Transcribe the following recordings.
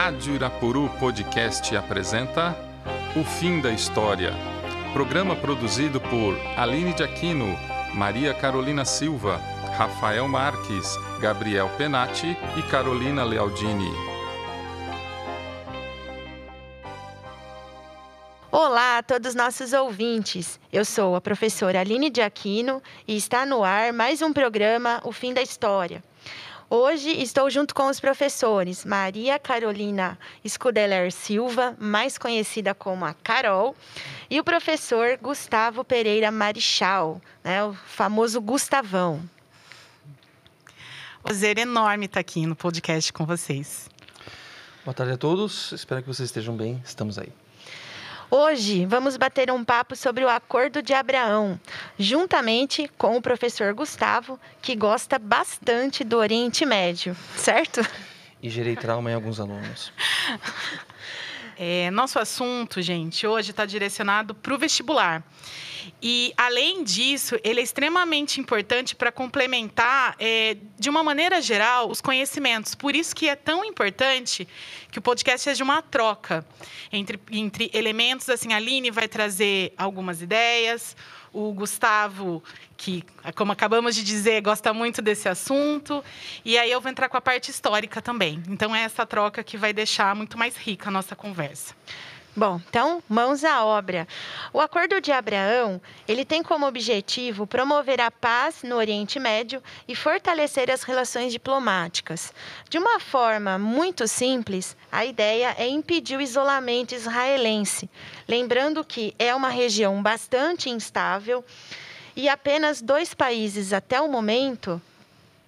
Rádio Irapuru Podcast apresenta O Fim da História. Programa produzido por Aline de Aquino, Maria Carolina Silva, Rafael Marques, Gabriel Penati e Carolina Lealdini. Olá a todos nossos ouvintes. Eu sou a professora Aline de Aquino e está no ar mais um programa O Fim da História. Hoje estou junto com os professores Maria Carolina Scudeler Silva, mais conhecida como a Carol, e o professor Gustavo Pereira Marichal, né, o famoso Gustavão. Prazer enorme estar aqui no podcast com vocês. Boa tarde a todos, espero que vocês estejam bem, estamos aí. Hoje vamos bater um papo sobre o Acordo de Abraão, juntamente com o professor Gustavo, que gosta bastante do Oriente Médio, certo? E gerei trauma em alguns alunos. É, nosso assunto, gente, hoje está direcionado para o vestibular. E, além disso, ele é extremamente importante para complementar, é, de uma maneira geral, os conhecimentos. Por isso que é tão importante que o podcast seja uma troca entre, entre elementos. Assim, a Aline vai trazer algumas ideias, o Gustavo, que, como acabamos de dizer, gosta muito desse assunto. E aí eu vou entrar com a parte histórica também. Então, é essa troca que vai deixar muito mais rica a nossa conversa. Bom, então, mãos à obra. O Acordo de Abraão, ele tem como objetivo promover a paz no Oriente Médio e fortalecer as relações diplomáticas. De uma forma muito simples, a ideia é impedir o isolamento israelense, lembrando que é uma região bastante instável e apenas dois países até o momento,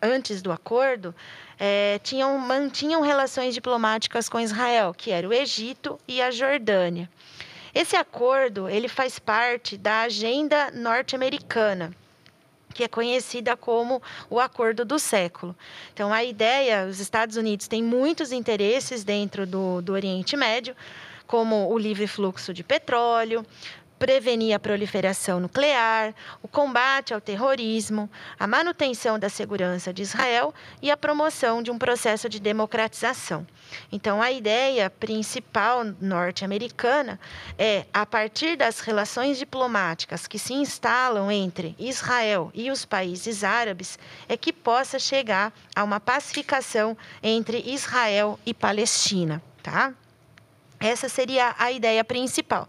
antes do acordo, é, tinham, mantinham relações diplomáticas com Israel, que era o Egito e a Jordânia. Esse acordo ele faz parte da agenda norte-americana, que é conhecida como o Acordo do Século. Então, a ideia, os Estados Unidos têm muitos interesses dentro do, do Oriente Médio, como o livre fluxo de petróleo, prevenir a proliferação nuclear, o combate ao terrorismo, a manutenção da segurança de Israel e a promoção de um processo de democratização. Então, a ideia principal norte-americana é, a partir das relações diplomáticas que se instalam entre Israel e os países árabes, é que possa chegar a uma pacificação entre Israel e Palestina, tá? Essa seria a ideia principal.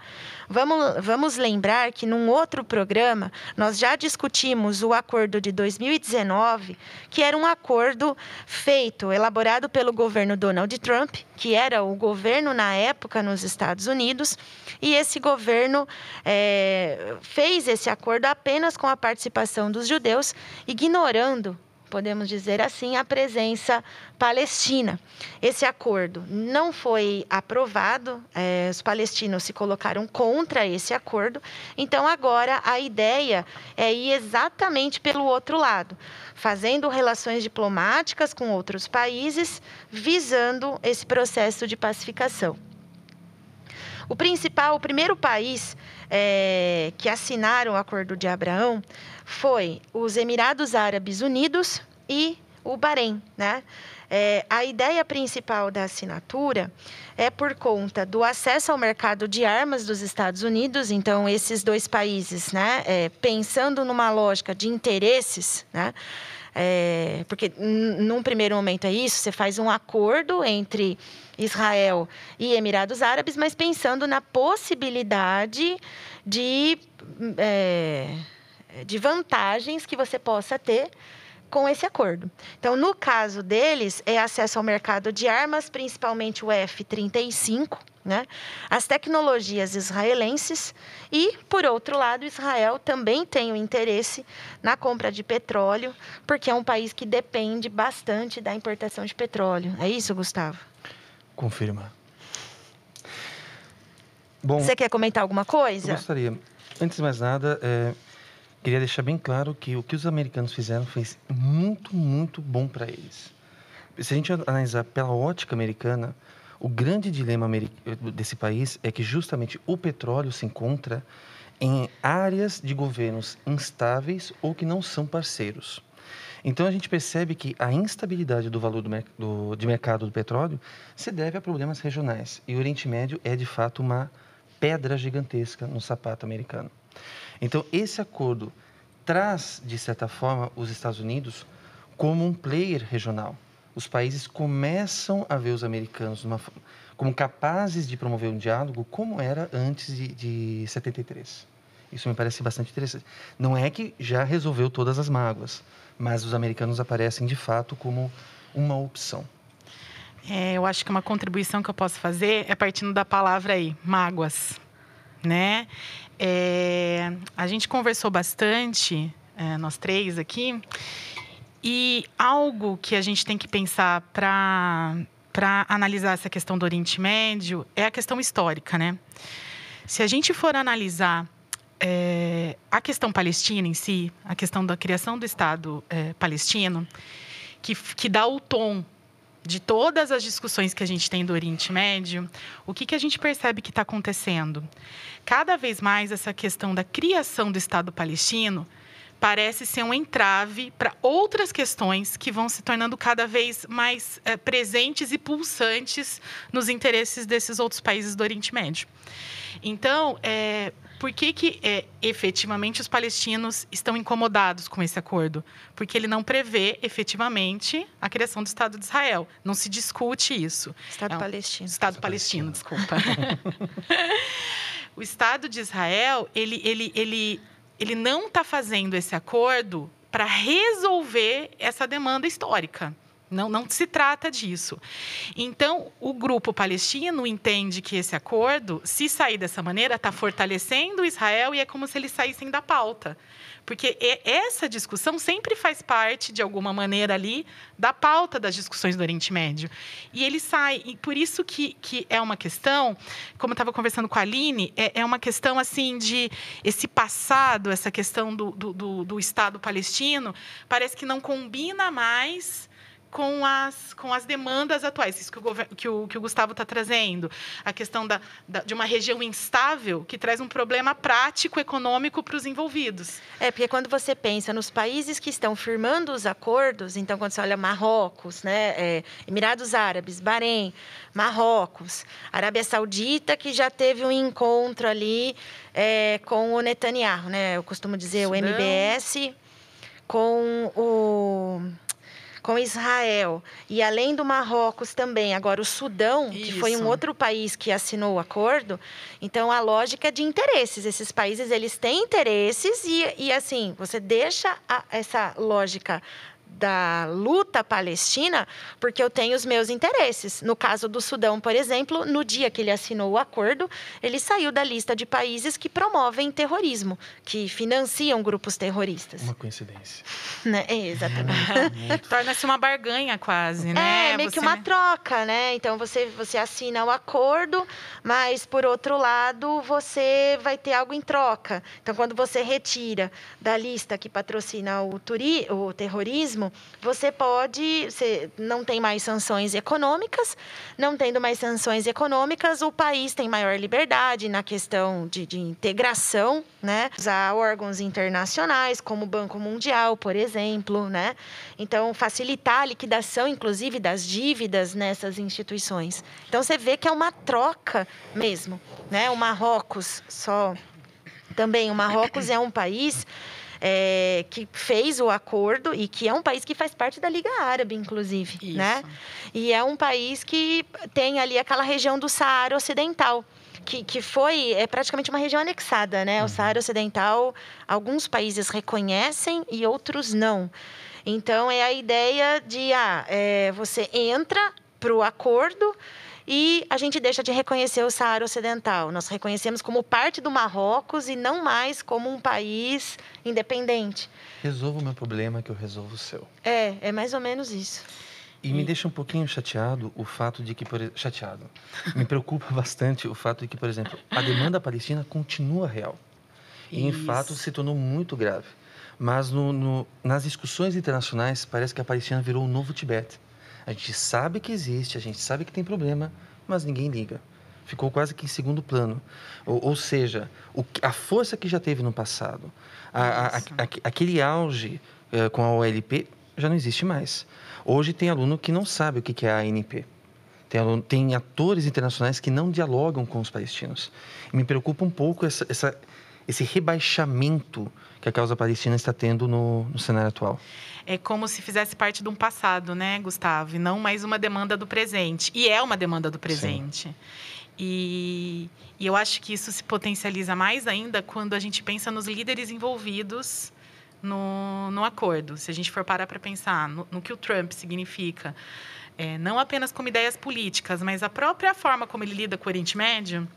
Vamos, vamos lembrar que num outro programa nós já discutimos o acordo de 2019, que era um acordo feito, elaborado pelo governo Donald Trump, que era o governo na época nos Estados Unidos, e esse governo é, fez esse acordo apenas com a participação dos judeus, ignorando podemos dizer assim, a presença palestina. Esse acordo não foi aprovado, é, os palestinos se colocaram contra esse acordo, então agora a ideia é ir exatamente pelo outro lado, fazendo relações diplomáticas com outros países, visando esse processo de pacificação. O principal, o primeiro país é, que assinaram o Acordo de Abraão foi os Emirados Árabes Unidos e o Bahrein, né? É, a ideia principal da assinatura é por conta do acesso ao mercado de armas dos Estados Unidos. Então, esses dois países, né, é, pensando numa lógica de interesses, né, é, porque num primeiro momento é isso, você faz um acordo entre Israel e Emirados Árabes, mas pensando na possibilidade de, é, de vantagens que você possa ter com esse acordo. Então, no caso deles, é acesso ao mercado de armas, principalmente o F-35, né? as tecnologias israelenses e, por outro lado, Israel também tem o interesse na compra de petróleo, porque é um país que depende bastante da importação de petróleo. É isso, Gustavo? Confirma. Bom, Você quer comentar alguma coisa? Gostaria. Antes de mais nada, é, queria deixar bem claro que o que os americanos fizeram fez muito, muito bom para eles. Se a gente analisar pela ótica americana, o grande dilema desse país é que justamente o petróleo se encontra em áreas de governos instáveis ou que não são parceiros. Então a gente percebe que a instabilidade do valor do, do, de mercado do petróleo se deve a problemas regionais. E o Oriente Médio é de fato uma pedra gigantesca no sapato americano. Então esse acordo traz, de certa forma, os Estados Unidos como um player regional. Os países começam a ver os americanos como capazes de promover um diálogo como era antes de, de 73. Isso me parece bastante interessante. Não é que já resolveu todas as mágoas, mas os americanos aparecem de fato como uma opção. É, eu acho que uma contribuição que eu posso fazer é partindo da palavra aí, mágoas, né? É, a gente conversou bastante, é, nós três aqui, e algo que a gente tem que pensar para para analisar essa questão do Oriente Médio é a questão histórica, né? Se a gente for analisar é, a questão palestina em si, a questão da criação do Estado é, palestino, que, que dá o tom de todas as discussões que a gente tem do Oriente Médio, o que, que a gente percebe que está acontecendo? Cada vez mais essa questão da criação do Estado palestino parece ser um entrave para outras questões que vão se tornando cada vez mais é, presentes e pulsantes nos interesses desses outros países do Oriente Médio. Então, é, por que, que é, efetivamente os palestinos estão incomodados com esse acordo? Porque ele não prevê efetivamente a criação do Estado de Israel. Não se discute isso. Estado é um, palestino. Estado palestino, desculpa. o Estado de Israel, ele, ele, ele, ele não está fazendo esse acordo para resolver essa demanda histórica. Não, não se trata disso. Então, o grupo palestino entende que esse acordo, se sair dessa maneira, está fortalecendo Israel e é como se eles saíssem da pauta. Porque essa discussão sempre faz parte, de alguma maneira, ali, da pauta das discussões do Oriente Médio. E ele sai. E por isso que, que é uma questão, como eu estava conversando com a Aline, é, é uma questão assim de esse passado, essa questão do, do, do, do Estado palestino, parece que não combina mais com as, com as demandas atuais, isso que o, que o, que o Gustavo está trazendo. A questão da, da, de uma região instável que traz um problema prático, econômico para os envolvidos. É, porque quando você pensa nos países que estão firmando os acordos, então, quando você olha Marrocos, né, é, Emirados Árabes, Bahrein, Marrocos, Arábia Saudita, que já teve um encontro ali é, com o Netanyahu, né? Eu costumo dizer Sudão. o MBS com o com Israel e além do Marrocos também, agora o Sudão, Isso. que foi um outro país que assinou o acordo. Então a lógica é de interesses, esses países eles têm interesses e, e assim você deixa a, essa lógica da luta palestina, porque eu tenho os meus interesses. No caso do Sudão, por exemplo, no dia que ele assinou o acordo, ele saiu da lista de países que promovem terrorismo, que financiam grupos terroristas. Uma coincidência. Né? É, exatamente. É, Torna-se uma barganha quase, né? É, meio você... que uma troca, né? Então você, você assina o acordo, mas por outro lado, você vai ter algo em troca. Então, quando você retira da lista que patrocina o, turi, o terrorismo, mesmo, você pode, você não tem mais sanções econômicas, não tendo mais sanções econômicas, o país tem maior liberdade na questão de, de integração, né? Usar órgãos internacionais, como o Banco Mundial, por exemplo, né? Então, facilitar a liquidação, inclusive, das dívidas nessas instituições. Então, você vê que é uma troca mesmo, né? O Marrocos só... Também, o Marrocos é um país é, que fez o acordo e que é um país que faz parte da Liga Árabe, inclusive, Isso. né? E é um país que tem ali aquela região do Saara Ocidental. Que, que foi é praticamente uma região anexada, né? O uhum. Saara Ocidental, alguns países reconhecem e outros não. Então, é a ideia de ah, é, você entra para o acordo e a gente deixa de reconhecer o Saara Ocidental. Nós reconhecemos como parte do Marrocos e não mais como um país independente. Resolva o meu problema que eu resolvo o seu. É, é mais ou menos isso. E, e me deixa um pouquinho chateado o fato de que, por chateado, me preocupa bastante o fato de que, por exemplo, a demanda palestina continua real. E, em fato, se tornou muito grave. Mas no, no, nas discussões internacionais, parece que a Palestina virou um novo Tibete. A gente sabe que existe, a gente sabe que tem problema, mas ninguém liga. Ficou quase que em segundo plano. Ou, ou seja, o, a força que já teve no passado, a, a, a, aquele auge uh, com a OLP já não existe mais. Hoje tem aluno que não sabe o que é a ANP. Tem, aluno, tem atores internacionais que não dialogam com os palestinos. Me preocupa um pouco essa, essa, esse rebaixamento que a causa palestina está tendo no, no cenário atual é como se fizesse parte de um passado, né, Gustavo? E não mais uma demanda do presente. E é uma demanda do presente. E, e, eu acho que isso se potencializa mais ainda quando a gente pensa nos líderes envolvidos no, no acordo. Se a gente for parar para pensar no, no, que o Trump significa, é, não apenas como ideias políticas, mas a própria forma como ele lida com o Oriente Médio.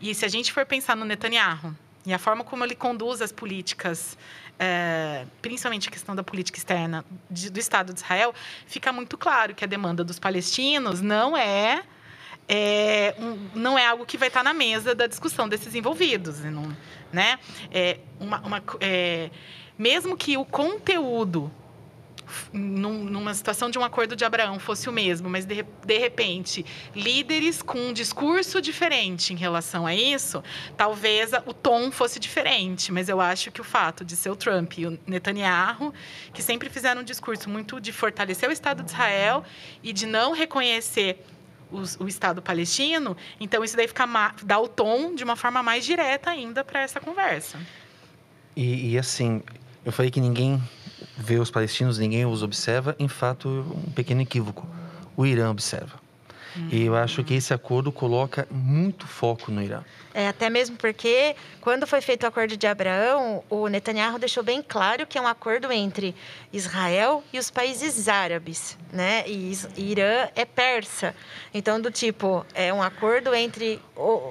E se a gente for pensar no Netanyahu e a forma como ele conduz as políticas é, principalmente a questão da política externa de, do Estado de Israel, fica muito claro que a demanda dos palestinos não é, é um, não é algo que vai estar na mesa da discussão desses envolvidos, não, né? É uma, uma é, mesmo que o conteúdo num, numa situação de um acordo de Abraão fosse o mesmo, mas de, de repente líderes com um discurso diferente em relação a isso, talvez o tom fosse diferente. Mas eu acho que o fato de ser o Trump e o Netanyahu, que sempre fizeram um discurso muito de fortalecer o Estado de Israel e de não reconhecer o, o Estado palestino, então isso daí fica dá o tom de uma forma mais direta ainda para essa conversa. E, e assim, eu falei que ninguém vê os palestinos, ninguém os observa. Em fato, um pequeno equívoco. O Irã observa. Uhum. E eu acho que esse acordo coloca muito foco no Irã. É, até mesmo porque, quando foi feito o acordo de Abraão, o Netanyahu deixou bem claro que é um acordo entre Israel e os países árabes, né? E Irã é persa. Então, do tipo, é um acordo entre,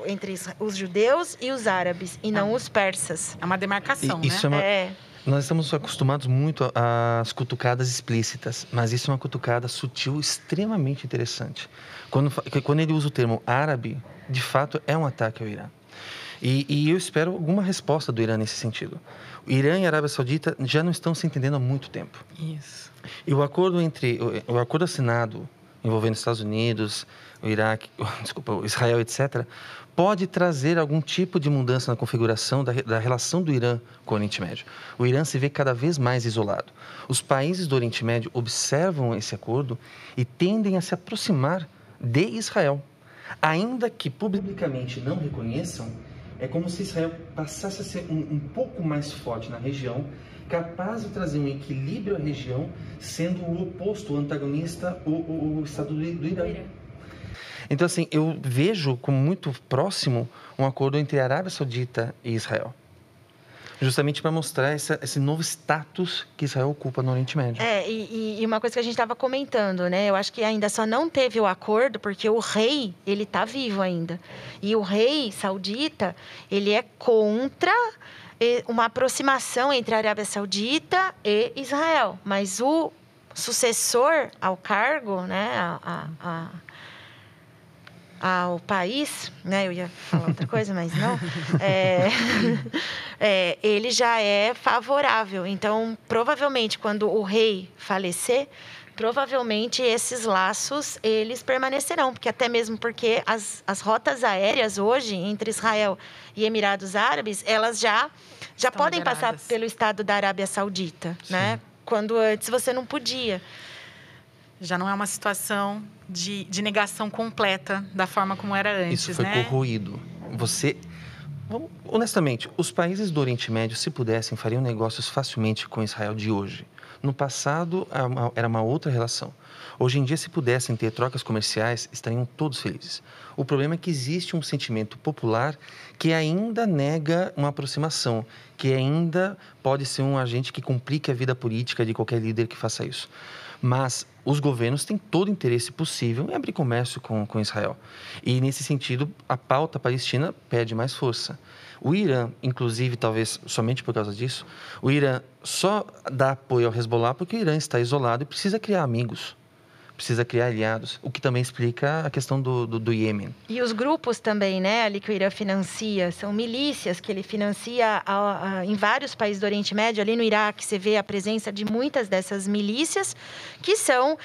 entre os judeus e os árabes, e não ah. os persas. É uma demarcação, e, isso né? É, uma... é nós estamos acostumados muito às cutucadas explícitas, mas isso é uma cutucada sutil extremamente interessante. Quando, quando ele usa o termo árabe, de fato é um ataque ao Irã. E, e, eu espero alguma resposta do Irã nesse sentido. O Irã e a Arábia Saudita já não estão se entendendo há muito tempo. Isso. E o acordo entre o, o acordo assinado envolvendo os Estados Unidos, o Iraque, desculpa, Israel, etc., pode trazer algum tipo de mudança na configuração da, da, relação do Irã com o Oriente Médio. O Irã se vê cada vez mais isolado. Os países do Oriente Médio observam esse acordo e tendem a se aproximar de Israel. Ainda que publicamente não reconheçam, é como se Israel passasse a ser um, um pouco mais forte na região, capaz de trazer um equilíbrio à região, sendo o oposto, o antagonista, o, o, o Estado do, do Irã. Então, assim, eu vejo como muito próximo um acordo entre a Arábia Saudita e Israel. Justamente para mostrar essa, esse novo status que Israel ocupa no Oriente Médio. É, e, e uma coisa que a gente estava comentando, né? Eu acho que ainda só não teve o acordo porque o rei, ele está vivo ainda. E o rei saudita, ele é contra uma aproximação entre a Arábia Saudita e Israel. Mas o sucessor ao cargo, né? a, a, a ao país, né? Eu ia falar outra coisa, mas não. É, é, ele já é favorável. Então, provavelmente, quando o rei falecer, provavelmente esses laços eles permanecerão, porque até mesmo porque as, as rotas aéreas hoje entre Israel e Emirados Árabes, elas já já Estão podem passar pelo estado da Arábia Saudita, né? Sim. né? Quando antes você não podia. Já não é uma situação de, de negação completa da forma como era antes. Isso foi né? corroído. Você. Honestamente, os países do Oriente Médio, se pudessem, fariam negócios facilmente com Israel de hoje. No passado, era uma outra relação. Hoje em dia, se pudessem ter trocas comerciais, estariam todos felizes. O problema é que existe um sentimento popular que ainda nega uma aproximação, que ainda pode ser um agente que complique a vida política de qualquer líder que faça isso. Mas os governos têm todo interesse possível em abrir comércio com, com Israel. E, nesse sentido, a pauta palestina perde mais força. O Irã, inclusive, talvez somente por causa disso, o Irã só dá apoio ao Hezbollah porque o Irã está isolado e precisa criar amigos precisa criar aliados, o que também explica a questão do, do, do Iêmen. E os grupos também, né, ali que o Irã financia, são milícias que ele financia a, a, em vários países do Oriente Médio. Ali no Iraque, você vê a presença de muitas dessas milícias que são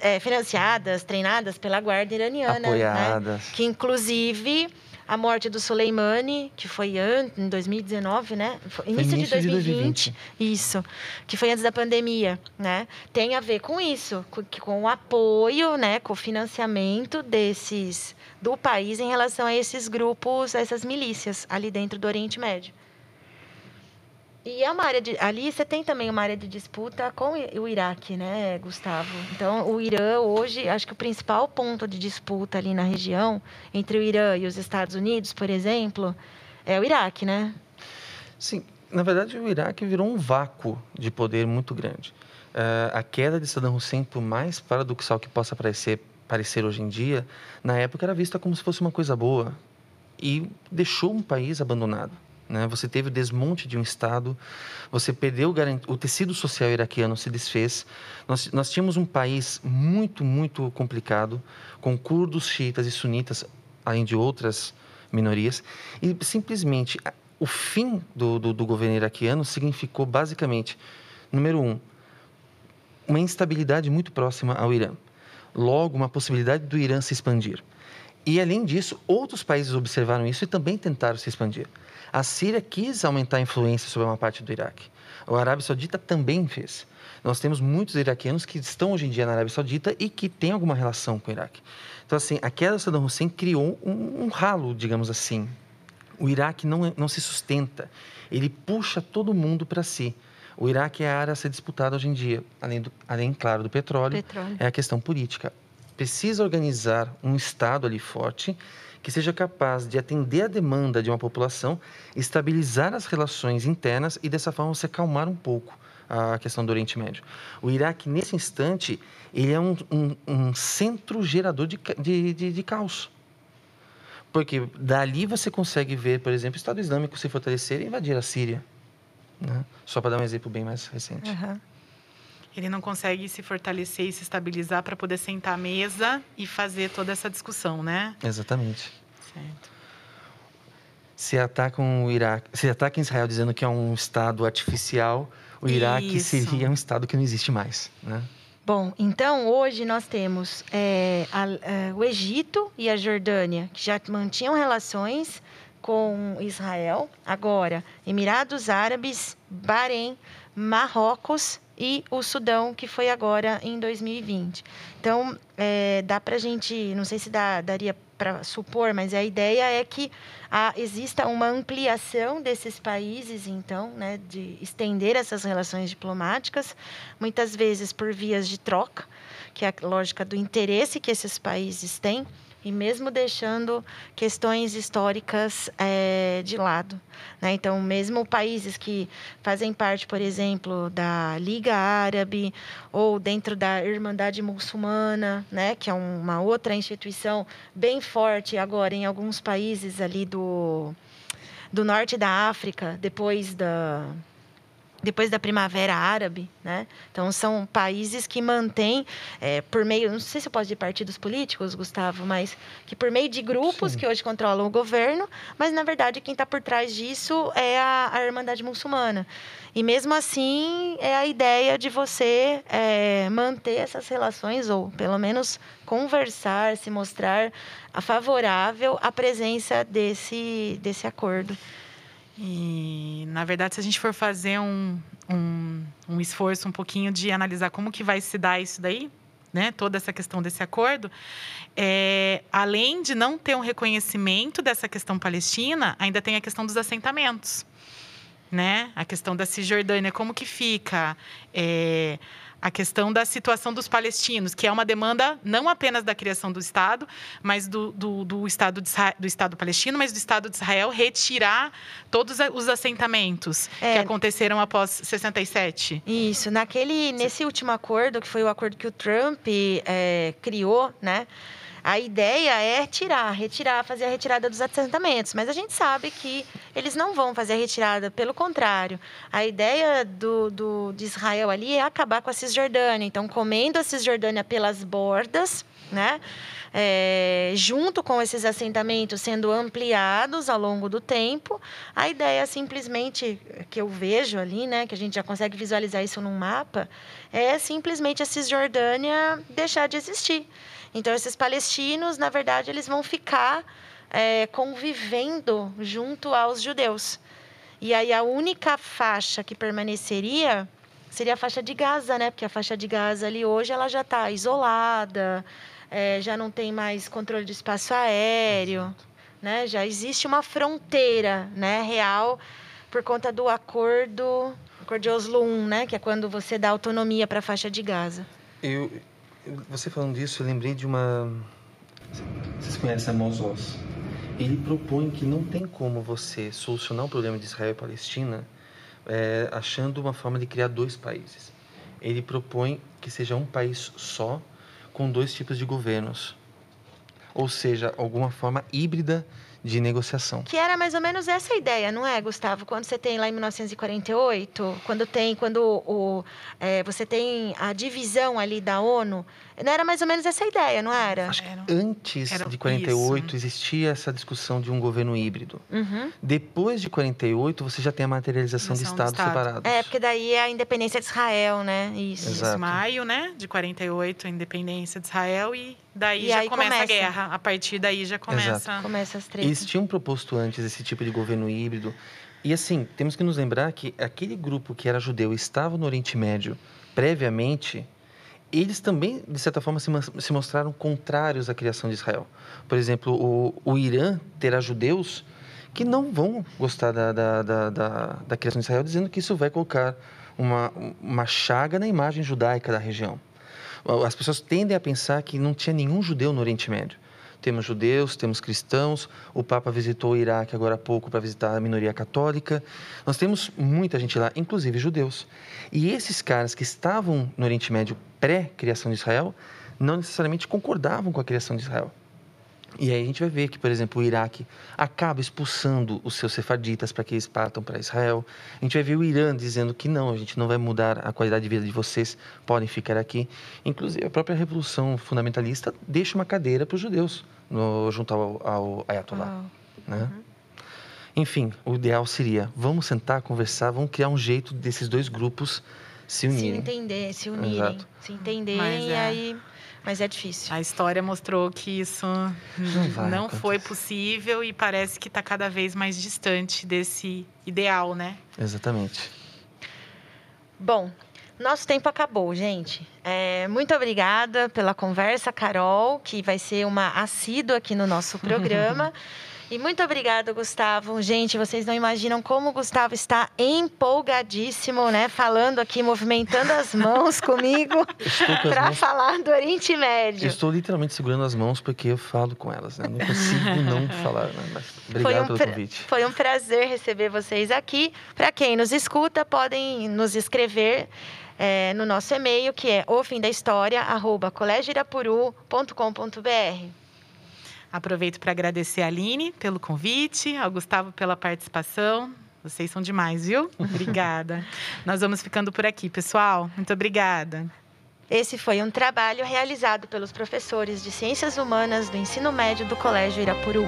é, financiadas, treinadas pela guarda iraniana. Né? Apoiadas. Né? Que, inclusive, a morte do Soleimani, que foi em 2019, né? Foi início, início de, 2020, de 2020. Isso, que foi antes da pandemia, né? Tem a ver com isso, com, com o apoio, né, com o financiamento desses do país em relação a esses grupos, a essas milícias ali dentro do Oriente Médio. E é uma área de, ali você tem também uma área de disputa com o Iraque, né, Gustavo? Então, o Irã hoje, acho que o principal ponto de disputa ali na região entre o Irã e os Estados Unidos, por exemplo, é o Iraque, né? Sim, na verdade o Iraque virou um vácuo de poder muito grande. Uh, a queda de Saddam Hussein, por mais paradoxal que possa parecer, parecer hoje em dia, na época era vista como se fosse uma coisa boa e deixou um país abandonado. Né? Você teve o desmonte de um Estado, você perdeu o, o tecido social iraquiano, se desfez. Nós, nós tínhamos um país muito, muito complicado, com curdos, xiitas e sunitas, além de outras minorias, e simplesmente o fim do, do, do governo iraquiano significou basicamente, número um, uma instabilidade muito próxima ao Irã. Logo, uma possibilidade do Irã se expandir. E, além disso, outros países observaram isso e também tentaram se expandir. A Síria quis aumentar a influência sobre uma parte do Iraque. A Arábia Saudita também fez. Nós temos muitos iraquianos que estão hoje em dia na Arábia Saudita e que têm alguma relação com o Iraque. Então, assim, a queda do Saddam Hussein criou um, um ralo, digamos assim. O Iraque não, é, não se sustenta. Ele puxa todo mundo para si. O Iraque é a área a ser disputada hoje em dia, além, do, além claro, do petróleo, petróleo, é a questão política. Precisa organizar um Estado ali forte que seja capaz de atender a demanda de uma população, estabilizar as relações internas e, dessa forma, se acalmar um pouco a questão do Oriente Médio. O Iraque, nesse instante, ele é um, um, um centro gerador de, de, de, de caos. Porque dali você consegue ver, por exemplo, o Estado Islâmico se fortalecer e invadir a Síria. Né? Só para dar um exemplo bem mais recente. Uhum. Ele não consegue se fortalecer e se estabilizar para poder sentar à mesa e fazer toda essa discussão, né? Exatamente. Certo. Se atacam o Iraque, se atacam Israel dizendo que é um estado artificial, o Iraque Isso. seria um estado que não existe mais, né? Bom, então hoje nós temos é, a, é, o Egito e a Jordânia, que já mantinham relações com Israel. Agora, Emirados Árabes, Bahrein, Marrocos e o Sudão, que foi agora em 2020. Então, é, dá para a gente, não sei se dá, daria para supor, mas a ideia é que a, exista uma ampliação desses países, então, né, de estender essas relações diplomáticas, muitas vezes por vias de troca, que é a lógica do interesse que esses países têm e mesmo deixando questões históricas é, de lado. Né? Então, mesmo países que fazem parte, por exemplo, da Liga Árabe ou dentro da Irmandade Muçulmana, né? que é uma outra instituição bem forte agora em alguns países ali do, do norte da África, depois da depois da Primavera Árabe, né? Então são países que mantêm é, por meio, não sei se eu posso dizer partidos políticos, Gustavo, mas que por meio de grupos Sim. que hoje controlam o governo, mas na verdade quem está por trás disso é a, a Irmandade Muçulmana. E mesmo assim é a ideia de você é, manter essas relações ou pelo menos conversar, se mostrar favorável à presença desse desse acordo. E, na verdade, se a gente for fazer um, um, um, esforço um pouquinho de analisar como que vai se dar isso daí, né, toda essa questão desse acordo, é, além de não ter um reconhecimento dessa questão palestina, ainda tem a questão dos assentamentos. Né? A questão da Cisjordânia, como que fica? É, a questão da situação dos palestinos, que é uma demanda não apenas da criação do Estado, mas do, do, do Estado, de, do Estado palestino, mas do Estado de Israel retirar todos os assentamentos é. que aconteceram após 67. Isso. Naquele, nesse último acordo, que foi o acordo que o Trump é, criou, né? A ideia é tirar, retirar, fazer a retirada dos assentamentos, mas a gente sabe que eles não vão fazer a retirada, pelo contrário. A ideia do, do, de Israel ali é acabar com a Cisjordânia, então comendo a Cisjordânia pelas bordas, né? É, junto com esses assentamentos sendo ampliados ao longo do tempo, a ideia é simplesmente que eu vejo ali, né, que a gente já consegue visualizar isso num mapa, é simplesmente a Cisjordânia deixar de existir. Então, esses palestinos, na verdade, eles vão ficar é, convivendo junto aos judeus. E aí a única faixa que permaneceria seria a faixa de Gaza, né? Porque a faixa de Gaza ali hoje ela já está isolada, é, já não tem mais controle de espaço aéreo, né? Já existe uma fronteira, né, real por conta do acordo, acordo de Oslo I, né? Que é quando você dá autonomia para a faixa de Gaza. Eu, você falando disso, eu lembrei de uma. Vocês conhecem Amos Oz? Ele propõe que não tem como você solucionar o problema de Israel e Palestina é, achando uma forma de criar dois países. Ele propõe que seja um país só, com dois tipos de governos. Ou seja, alguma forma híbrida de negociação. Que era mais ou menos essa ideia, não é, Gustavo? Quando você tem lá em 1948, quando tem, quando o, é, você tem a divisão ali da ONU, não era mais ou menos essa ideia, não era? Acho que antes era de 48 isso. existia essa discussão de um governo híbrido. Uhum. Depois de 48 você já tem a materialização de estados Estado. separados. É, porque daí é a independência de Israel, né? Isso. Exato. Maio, né? De 48 a independência de Israel e daí e já começa, começa, a guerra. A partir daí já começa. Exato. Começa as tretas. Eles tinham proposto antes esse tipo de governo híbrido. E assim, temos que nos lembrar que aquele grupo que era judeu e estava no Oriente Médio previamente eles também, de certa forma, se, se mostraram contrários à criação de Israel. Por exemplo, o, o Irã terá judeus que não vão gostar da, da, da, da, da criação de Israel, dizendo que isso vai colocar uma, uma chaga na imagem judaica da região. As pessoas tendem a pensar que não tinha nenhum judeu no Oriente Médio. Temos judeus, temos cristãos. O Papa visitou o Iraque agora há pouco para visitar a minoria católica. Nós temos muita gente lá, inclusive judeus. E esses caras que estavam no Oriente Médio pré-criação de Israel não necessariamente concordavam com a criação de Israel. E aí a gente vai ver que, por exemplo, o Iraque acaba expulsando os seus sefarditas para que eles partam para Israel. A gente vai ver o Irã dizendo que não, a gente não vai mudar a qualidade de vida de vocês, podem ficar aqui. Inclusive, a própria Revolução Fundamentalista deixa uma cadeira para os judeus no, junto ao, ao Ayatollah. Né? Uhum. Enfim, o ideal seria, vamos sentar, conversar, vamos criar um jeito desses dois grupos se unirem. Se entender, se unirem, Exato. se entenderem e é. aí mas é difícil. A história mostrou que isso não, não foi possível e parece que está cada vez mais distante desse ideal, né? Exatamente. Bom, nosso tempo acabou, gente. É, muito obrigada pela conversa, Carol, que vai ser uma assídua aqui no nosso programa. E muito obrigada, Gustavo. Gente, vocês não imaginam como o Gustavo está empolgadíssimo, né? Falando aqui, movimentando as mãos comigo para falar do Oriente Médio. estou literalmente segurando as mãos porque eu falo com elas, né? Não consigo não falar, né? Mas obrigado um pelo convite. Foi um prazer receber vocês aqui. Para quem nos escuta, podem nos escrever é, no nosso e-mail, que é ofimdahistoria@colégioirapuru.com.br. Aproveito para agradecer a Aline pelo convite, ao Gustavo pela participação. Vocês são demais, viu? Obrigada. Nós vamos ficando por aqui, pessoal. Muito obrigada. Esse foi um trabalho realizado pelos professores de Ciências Humanas do Ensino Médio do Colégio Irapuru.